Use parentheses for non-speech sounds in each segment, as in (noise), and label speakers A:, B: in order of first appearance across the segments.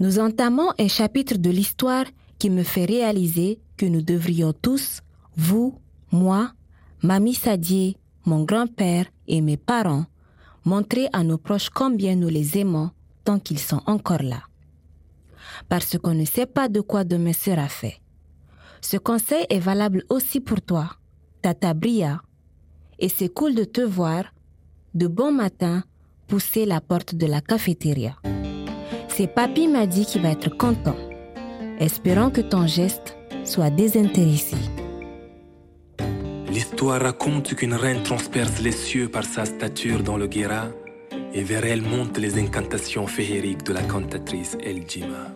A: Nous entamons un chapitre de l'histoire qui me fait réaliser que nous devrions tous, vous, moi, Mamie Sadier, mon grand-père et mes parents, montrer à nos proches combien nous les aimons tant qu'ils sont encore là. Parce qu'on ne sait pas de quoi demain sera fait. Ce conseil est valable aussi pour toi, Tata Bria, et c'est cool de te voir, de bon matin, pousser la porte de la cafétéria. C'est Papy m'a dit qu'il va être content. Espérons que ton geste soit désintéressé.
B: L'histoire raconte qu'une reine transperce les cieux par sa stature dans le Guéra, et vers elle montent les incantations féeriques de la cantatrice El Jima.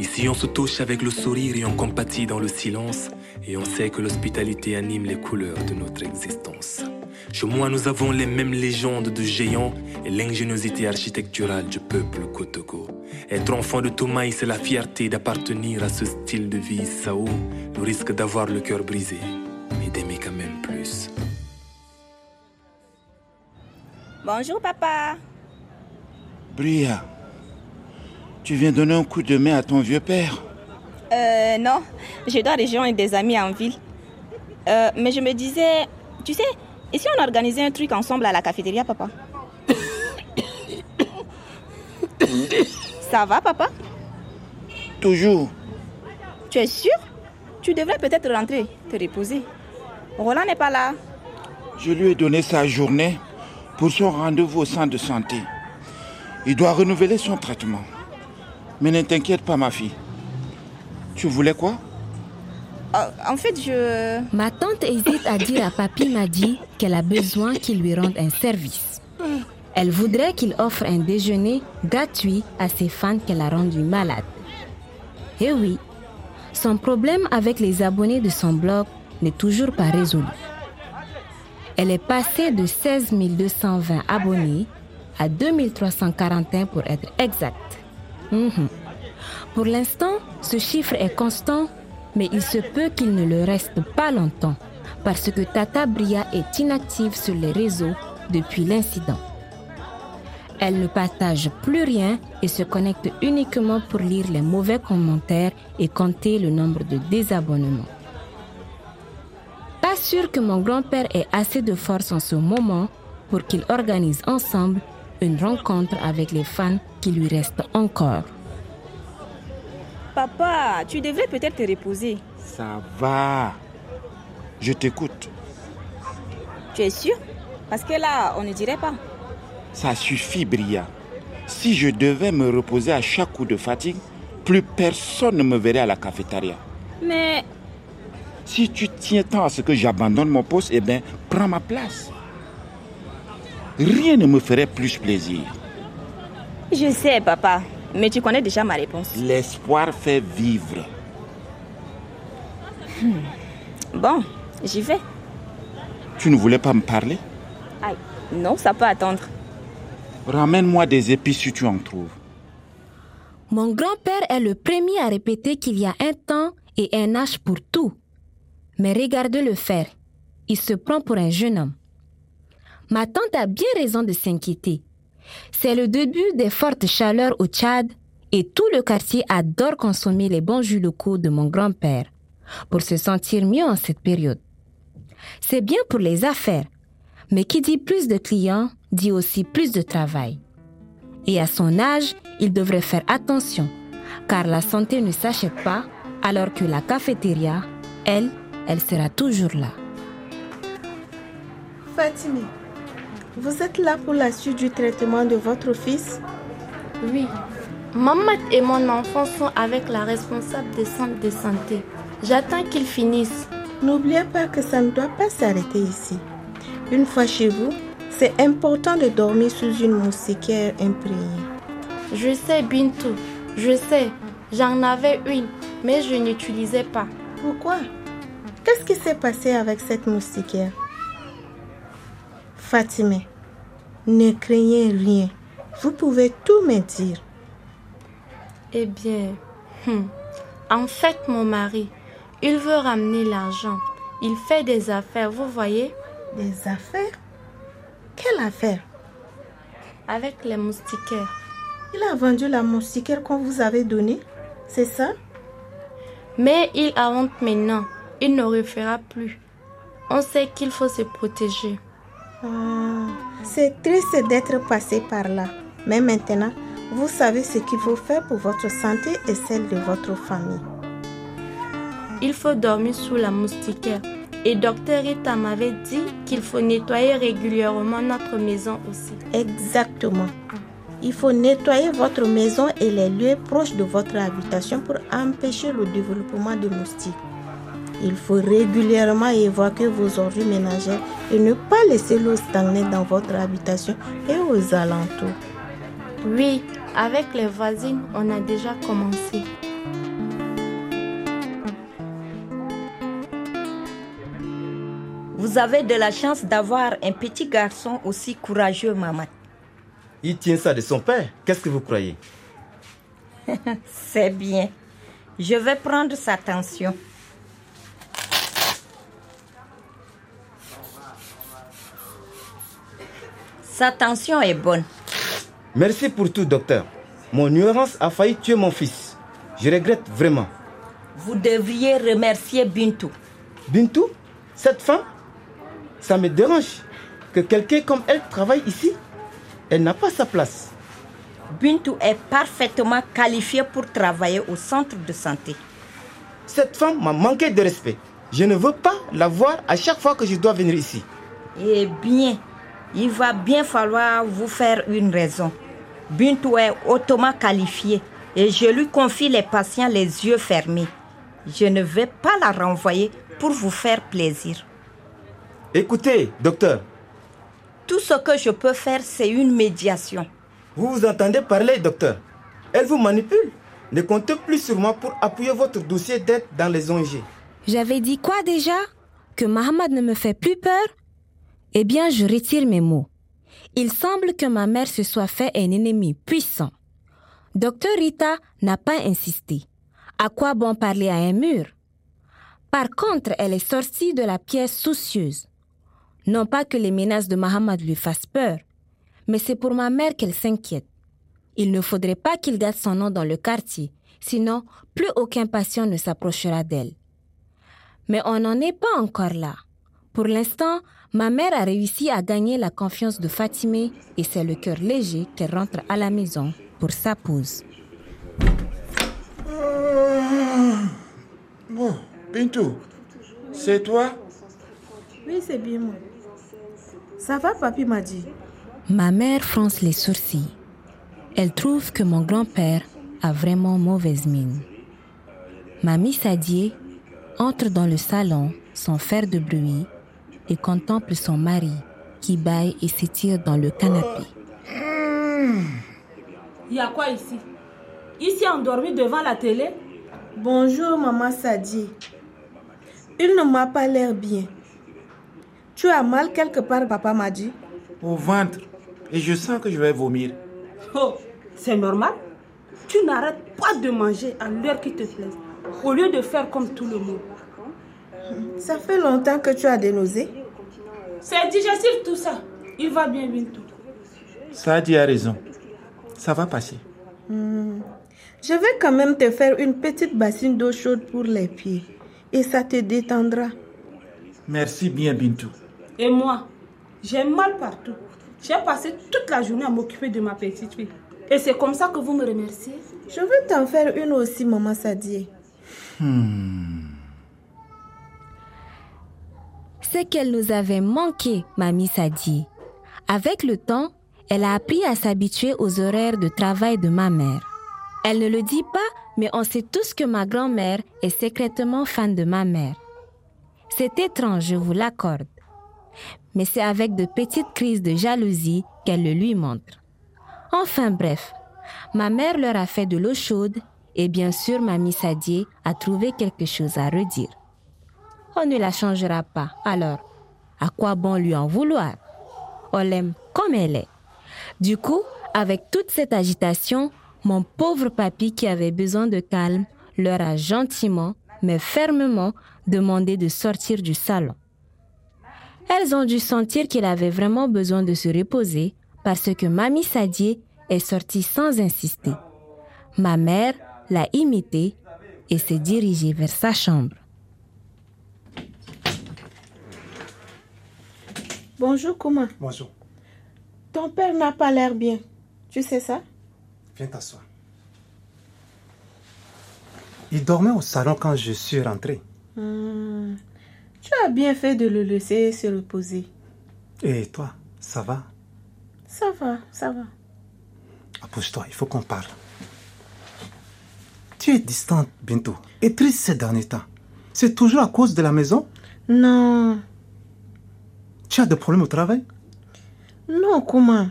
B: Ici, on se touche avec le sourire et on compatit dans le silence, et on sait que l'hospitalité anime les couleurs de notre existence. Chez moi, nous avons les mêmes légendes de géants et l'ingéniosité architecturale du peuple Kotoko. Être enfant de Thomas, c'est la fierté d'appartenir à ce style de vie Sao, le risque d'avoir le cœur brisé, mais d'aimer quand même plus.
C: Bonjour, papa.
D: Bria, tu viens donner un coup de main à ton vieux père
C: Euh, non, je dois rejoindre des amis en ville. Euh, mais je me disais, tu sais, et si on organisait un truc ensemble à la cafétéria, papa? Ça va, papa?
D: Toujours.
C: Tu es sûr? Tu devrais peut-être rentrer, te reposer. Roland n'est pas là.
D: Je lui ai donné sa journée pour son rendez-vous au centre de santé. Il doit renouveler son traitement. Mais ne t'inquiète pas, ma fille. Tu voulais quoi?
C: En fait, je...
A: Ma tante hésite à dire à Papy Madi qu'elle a besoin qu'il lui rende un service. Elle voudrait qu'il offre un déjeuner gratuit à ses fans qu'elle a rendus malades. Eh oui, son problème avec les abonnés de son blog n'est toujours pas résolu. Elle est passée de 16 220 abonnés à 2341 pour être exact. Mhm. Pour l'instant, ce chiffre est constant, mais il se peut qu'il ne le reste pas longtemps parce que Tata Bria est inactive sur les réseaux depuis l'incident. Elle ne partage plus rien et se connecte uniquement pour lire les mauvais commentaires et compter le nombre de désabonnements. Pas sûr que mon grand-père ait assez de force en ce moment pour qu'il organise ensemble une rencontre avec les fans qui lui restent encore.
C: Papa, tu devrais peut-être te reposer.
D: Ça va. Je t'écoute.
C: Tu es sûr? Parce que là, on ne dirait pas.
D: Ça suffit, Bria. Si je devais me reposer à chaque coup de fatigue, plus personne ne me verrait à la cafétéria.
C: Mais
D: Si tu tiens tant à ce que j'abandonne mon poste, eh bien, prends ma place. Rien ne me ferait plus plaisir.
C: je sais, papa. Mais tu connais déjà ma réponse.
D: L'espoir fait vivre.
C: Bon, j'y vais.
D: Tu ne voulais pas me parler?
C: Aïe, non, ça peut attendre.
D: Ramène-moi des épices si tu en trouves.
A: Mon grand-père est le premier à répéter qu'il y a un temps et un âge pour tout. Mais regardez-le faire. Il se prend pour un jeune homme. Ma tante a bien raison de s'inquiéter. C'est le début des fortes chaleurs au Tchad et tout le quartier adore consommer les bons jus locaux de mon grand-père pour se sentir mieux en cette période. C'est bien pour les affaires, mais qui dit plus de clients dit aussi plus de travail. Et à son âge, il devrait faire attention, car la santé ne s'achète pas, alors que la cafétéria, elle, elle sera toujours là.
E: Fatime, vous êtes là pour la suite du traitement de votre fils?
F: Oui. Maman et mon enfant sont avec la responsable des centres de santé. J'attends qu'ils finissent.
E: N'oubliez pas que ça ne doit pas s'arrêter ici. Une fois chez vous, c'est important de dormir sous une moustiquaire imprégnée.
F: Je sais, Bintou. Je sais. J'en avais une, mais je n'utilisais pas.
E: Pourquoi? Qu'est-ce qui s'est passé avec cette moustiquaire? Ne craignez rien. Vous pouvez tout me dire.
F: Eh bien, hmm, en fait, mon mari, il veut ramener l'argent. Il fait des affaires, vous voyez,
E: Des affaires? Quelle affaire?
F: Avec les moustiquaires.
E: Il a vendu la moustiquaire qu'on vous avait donnée, c'est ça?
F: Mais il a honte maintenant. Il ne refera plus. On sait qu'il faut se protéger.
E: Ah, c'est triste d'être passé par là. Mais maintenant, vous savez ce qu'il faut faire pour votre santé et celle de votre famille.
F: Il faut dormir sous la moustiquaire. Et docteur Rita m'avait dit qu'il faut nettoyer régulièrement notre maison aussi.
E: Exactement. Il faut nettoyer votre maison et les lieux proches de votre habitation pour empêcher le développement de moustiques. Il faut régulièrement évacuer vos ordures ménagères et ne pas laisser l'eau stagner dans votre habitation et aux alentours.
F: Oui, avec les voisines, on a déjà commencé.
G: Vous avez de la chance d'avoir un petit garçon aussi courageux, maman.
H: Il tient ça de son père. Qu'est-ce que vous croyez? (laughs)
G: C'est bien. Je vais prendre sa tension. Sa tension est bonne.
H: Merci pour tout, docteur. Mon ignorance a failli tuer mon fils. Je regrette vraiment.
G: Vous devriez remercier Bintou.
H: Bintou Cette femme Ça me dérange que quelqu'un comme elle travaille ici. Elle n'a pas sa place.
G: Bintou est parfaitement qualifiée pour travailler au centre de santé.
H: Cette femme m'a manqué de respect. Je ne veux pas la voir à chaque fois que je dois venir ici.
G: Eh bien, il va bien falloir vous faire une raison. Bintou est hautement qualifiée et je lui confie les patients les yeux fermés. Je ne vais pas la renvoyer pour vous faire plaisir.
H: Écoutez, docteur.
G: Tout ce que je peux faire, c'est une médiation.
H: Vous vous entendez parler, docteur Elle vous manipule. Ne comptez plus sur moi pour appuyer votre dossier d'aide dans les ONG.
A: J'avais dit quoi déjà? Que Mohamed ne me fait plus peur? Eh bien, je retire mes mots. Il semble que ma mère se soit fait un ennemi puissant. Docteur Rita n'a pas insisté. À quoi bon parler à un mur? Par contre, elle est sortie de la pièce soucieuse. Non pas que les menaces de Mohamed lui fassent peur, mais c'est pour ma mère qu'elle s'inquiète. Il ne faudrait pas qu'il garde son nom dans le quartier, sinon plus aucun patient ne s'approchera d'elle. Mais on n'en est pas encore là. Pour l'instant, ma mère a réussi à gagner la confiance de Fatimé et c'est le cœur léger qu'elle rentre à la maison pour sa pause.
D: Bon, Bintou, c'est toi?
E: Oui, c'est bien moi. Ça va, papy m'a dit.
A: Ma mère fronce les sourcils. Elle trouve que mon grand-père a vraiment mauvaise mine. Mamie Sadie entre dans le salon sans faire de bruit et contemple son mari qui baille et s'étire dans le canapé.
I: Il y a quoi ici? Ici endormi devant la télé?
E: Bonjour, maman Sadie. Il ne m'a pas l'air bien. Tu as mal quelque part, papa m'a dit.
D: Au ventre. Et je sens que je vais vomir.
I: Oh, c'est normal. Tu n'arrêtes pas de manger à l'heure qui te plaise, au lieu de faire comme tout le monde.
E: Ça fait longtemps que tu as des nausées.
I: C'est digestif tout ça. Il va bien bientôt.
D: Sadie a raison. Ça va passer.
E: Hmm. Je vais quand même te faire une petite bassine d'eau chaude pour les pieds. Et ça te détendra.
D: Merci bien, Bintou.
I: Et moi, j'ai mal partout. J'ai passé toute la journée à m'occuper de ma petite fille. Et c'est comme ça que vous me remerciez?
E: Je vais t'en faire une aussi, maman Sadie.
D: Hmm.
A: C'est qu'elle nous avait manqué, mamie Sadie. Avec le temps, elle a appris à s'habituer aux horaires de travail de ma mère. Elle ne le dit pas, mais on sait tous que ma grand-mère est secrètement fan de ma mère. C'est étrange, je vous l'accorde. Mais c'est avec de petites crises de jalousie qu'elle le lui montre. Enfin bref, ma mère leur a fait de l'eau chaude et bien sûr mamie Sadie a trouvé quelque chose à redire. On ne la changera pas, alors à quoi bon lui en vouloir? On l'aime comme elle est. Du coup, avec toute cette agitation, mon pauvre papy qui avait besoin de calme leur a gentiment, mais fermement, demandé de sortir du salon. Elles ont dû sentir qu'il avait vraiment besoin de se reposer parce que Mamie Sadie est sorti sans insister. Ma mère l'a imité et s'est dirigée vers sa chambre.
E: Bonjour, comment?
J: Bonjour.
E: Ton père n'a pas l'air bien. Tu sais ça?
J: Viens t'asseoir. Il dormait au salon quand je suis rentré.
E: Hmm. Tu as bien fait de le laisser se reposer.
J: Et toi, ça va?
E: Ça va, ça va.
J: Approche-toi, il faut qu'on parle. Tu es distante, bientôt, et triste ces derniers temps. C'est toujours à cause de la maison?
E: Non.
J: Tu as des problèmes au travail?
E: Non, comment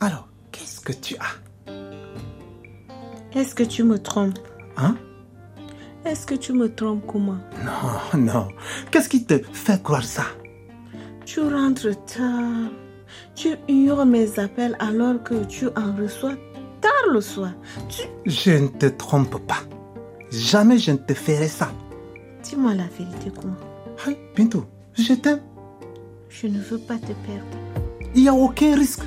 J: Alors, qu'est-ce que tu as?
E: Est-ce que tu me trompes?
J: Hein?
E: Est-ce que tu me trompes, comment
J: Non, non. Qu'est-ce qui te fait croire ça?
E: Tu rentres tard. Tu ignores mes appels alors que tu en reçois tard le soir. Tu...
J: Je ne te trompe pas. Jamais je ne te ferai ça.
E: Dis-moi la vérité, comment
J: Hey, Bintou, je t'aime.
E: Je ne veux pas te perdre.
J: Il n'y a aucun risque.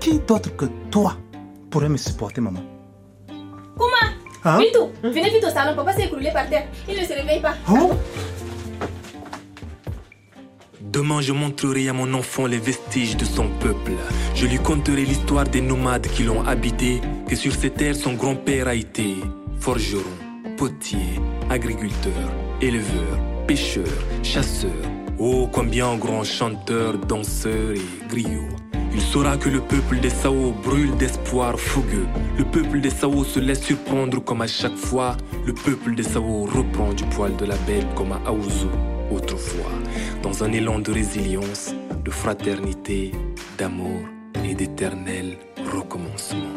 J: Qui d'autre que toi pourrait me supporter, maman?
C: Comment
J: Hein?
C: Bintou, venez vite au salon. Papa s'est écroulé par terre. Il ne se réveille pas.
J: Oh
B: Demain, je montrerai à mon enfant les vestiges de son peuple. Je lui conterai l'histoire des nomades qui l'ont habité, que sur ces terres son grand-père a été forgeron, potier, agriculteur, éleveur, pêcheur, chasseur. Oh, combien grand chanteur, danseur et griot. Il saura que le peuple des Sao brûle d'espoir fougueux. Le peuple des Sao se laisse surprendre comme à chaque fois. Le peuple des Sao reprend du poil de la bête comme à Aouzou autrefois. Dans un élan de résilience, de fraternité, d'amour et d'éternel recommencement.